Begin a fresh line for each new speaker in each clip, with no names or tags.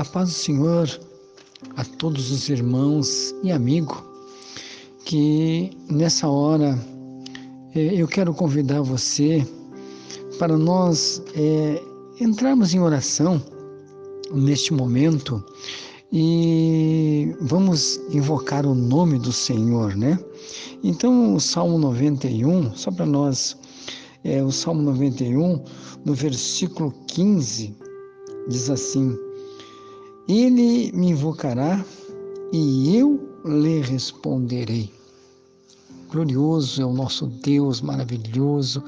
A paz do Senhor a todos os irmãos e amigos que nessa hora eh, eu quero convidar você para nós é, entrarmos em oração neste momento e vamos invocar o nome do Senhor, né? Então, o Salmo 91, só para nós, é, o Salmo 91, no versículo 15, diz assim: ele me invocará e eu lhe responderei. Glorioso é o nosso Deus maravilhoso,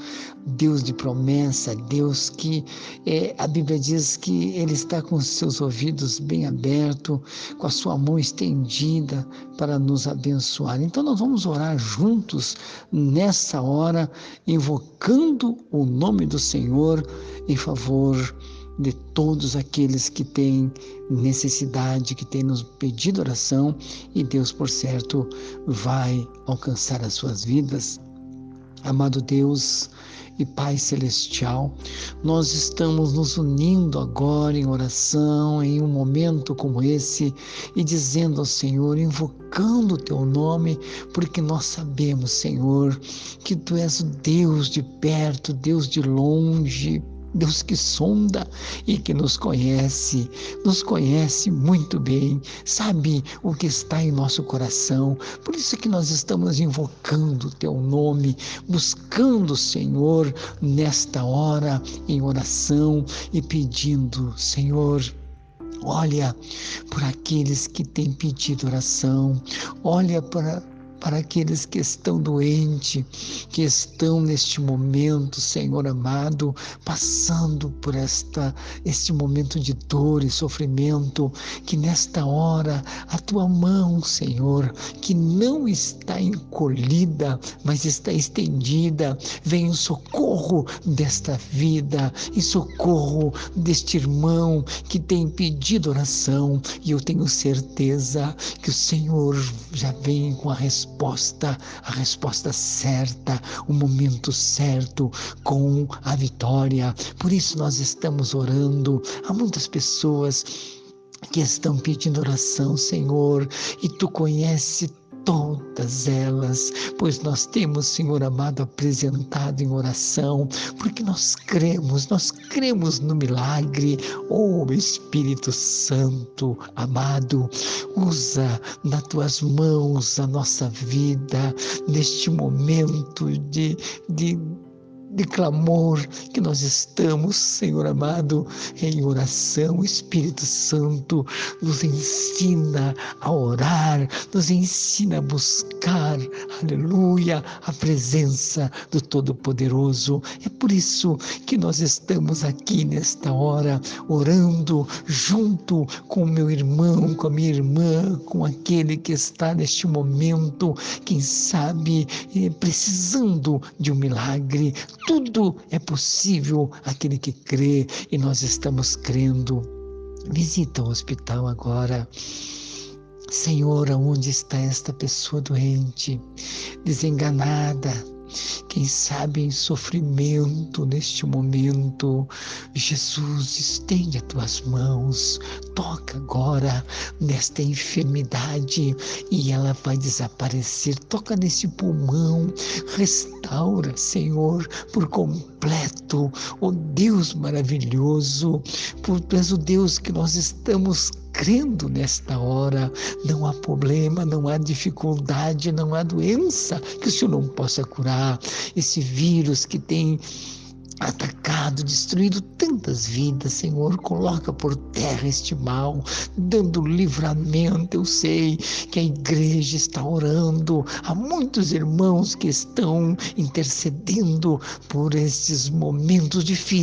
Deus de promessa, Deus que é, a Bíblia diz que Ele está com os seus ouvidos bem abertos, com a sua mão estendida para nos abençoar. Então nós vamos orar juntos nessa hora, invocando o nome do Senhor em favor de todos aqueles que têm necessidade, que têm nos pedido oração e Deus, por certo, vai alcançar as suas vidas. Amado Deus e Pai Celestial, nós estamos nos unindo agora em oração, em um momento como esse, e dizendo ao Senhor, invocando o Teu nome, porque nós sabemos, Senhor, que Tu és o Deus de perto, Deus de longe, Deus que sonda e que nos conhece, nos conhece muito bem, sabe o que está em nosso coração. Por isso que nós estamos invocando o teu nome, buscando o Senhor nesta hora em oração e pedindo, Senhor, Olha por aqueles que têm pedido oração, olha para para aqueles que estão doentes, que estão neste momento, Senhor amado, passando por esta este momento de dor e sofrimento, que nesta hora a tua mão, Senhor, que não está encolhida, mas está estendida, venha em socorro desta vida, em socorro deste irmão que tem pedido oração, e eu tenho certeza que o Senhor já vem com a resposta resposta, a resposta certa, o momento certo, com a vitória. Por isso nós estamos orando. Há muitas pessoas que estão pedindo oração, Senhor, e tu conhece todas elas, pois nós temos, Senhor amado, apresentado em oração, porque nós cremos, nós cremos no milagre. Oh Espírito Santo, amado, usa nas tuas mãos a nossa vida neste momento de, de de clamor que nós estamos, Senhor amado, em oração. Espírito Santo nos ensina a orar, nos ensina a buscar, aleluia, a presença do Todo-Poderoso. É por isso que nós estamos aqui nesta hora, orando junto com o meu irmão, com a minha irmã, com aquele que está neste momento, quem sabe, eh, precisando de um milagre tudo é possível aquele que crê e nós estamos crendo. Visita o hospital agora. Senhor, onde está esta pessoa doente, desenganada, quem sabe em sofrimento neste momento. Jesus, estende as tuas mãos, toca agora nesta enfermidade e ela vai desaparecer. Toca nesse pulmão, restaura, Senhor, por completo. Oh Deus maravilhoso, por tu és o Deus que nós estamos crendo nesta hora. Não há problema, não há dificuldade, não há doença que o Senhor não possa curar. Esse vírus que tem atacado, destruído tantas vidas, Senhor. Coloca por terra este mal, dando livramento. Eu sei que a igreja está orando. Há muitos irmãos que estão intercedendo por esses momentos difíceis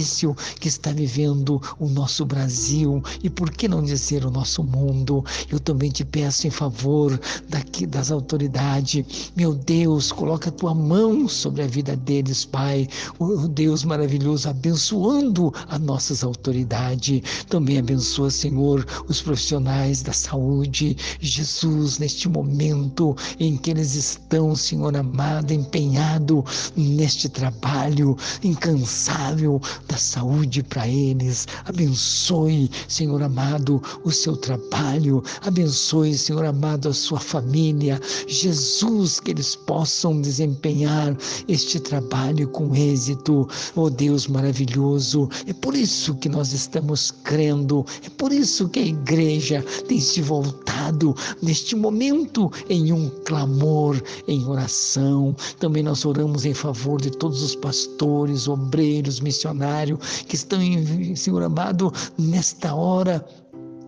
que está vivendo o nosso Brasil e por que não dizer o nosso mundo. Eu também te peço em favor daqui das autoridades. Meu Deus, coloca a tua mão sobre a vida deles, Pai. O Deus maravilhoso maravilhoso, abençoando as nossas autoridades. Também abençoa, Senhor, os profissionais da saúde. Jesus, neste momento em que eles estão, Senhor amado, empenhado neste trabalho incansável da saúde para eles. Abençoe, Senhor amado, o seu trabalho. Abençoe, Senhor amado, a sua família. Jesus, que eles possam desempenhar este trabalho com êxito. Oh Deus maravilhoso, é por isso que nós estamos crendo, é por isso que a igreja tem se voltado neste momento em um clamor, em oração. Também nós oramos em favor de todos os pastores, obreiros, missionários que estão, Senhor amado, nesta hora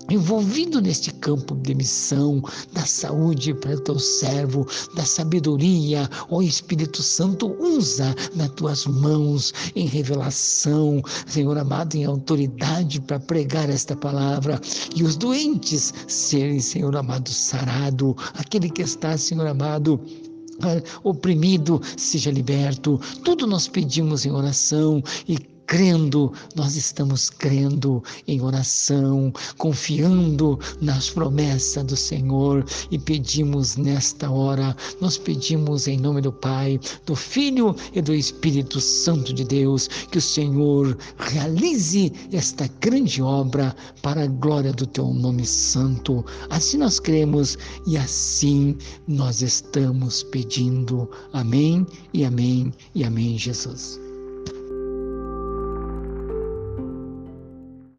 envolvido neste campo de missão, da saúde para teu servo, da sabedoria, ó Espírito Santo, usa nas tuas mãos em revelação, Senhor amado, em autoridade para pregar esta palavra e os doentes serem, Senhor amado, sarado, aquele que está, Senhor amado, ah, oprimido seja liberto. Tudo nós pedimos em oração e crendo, nós estamos crendo em oração, confiando nas promessas do Senhor e pedimos nesta hora, nós pedimos em nome do Pai, do Filho e do Espírito Santo de Deus, que o Senhor realize esta grande obra para a glória do teu nome santo. Assim nós cremos e assim nós estamos pedindo. Amém e amém e amém, Jesus.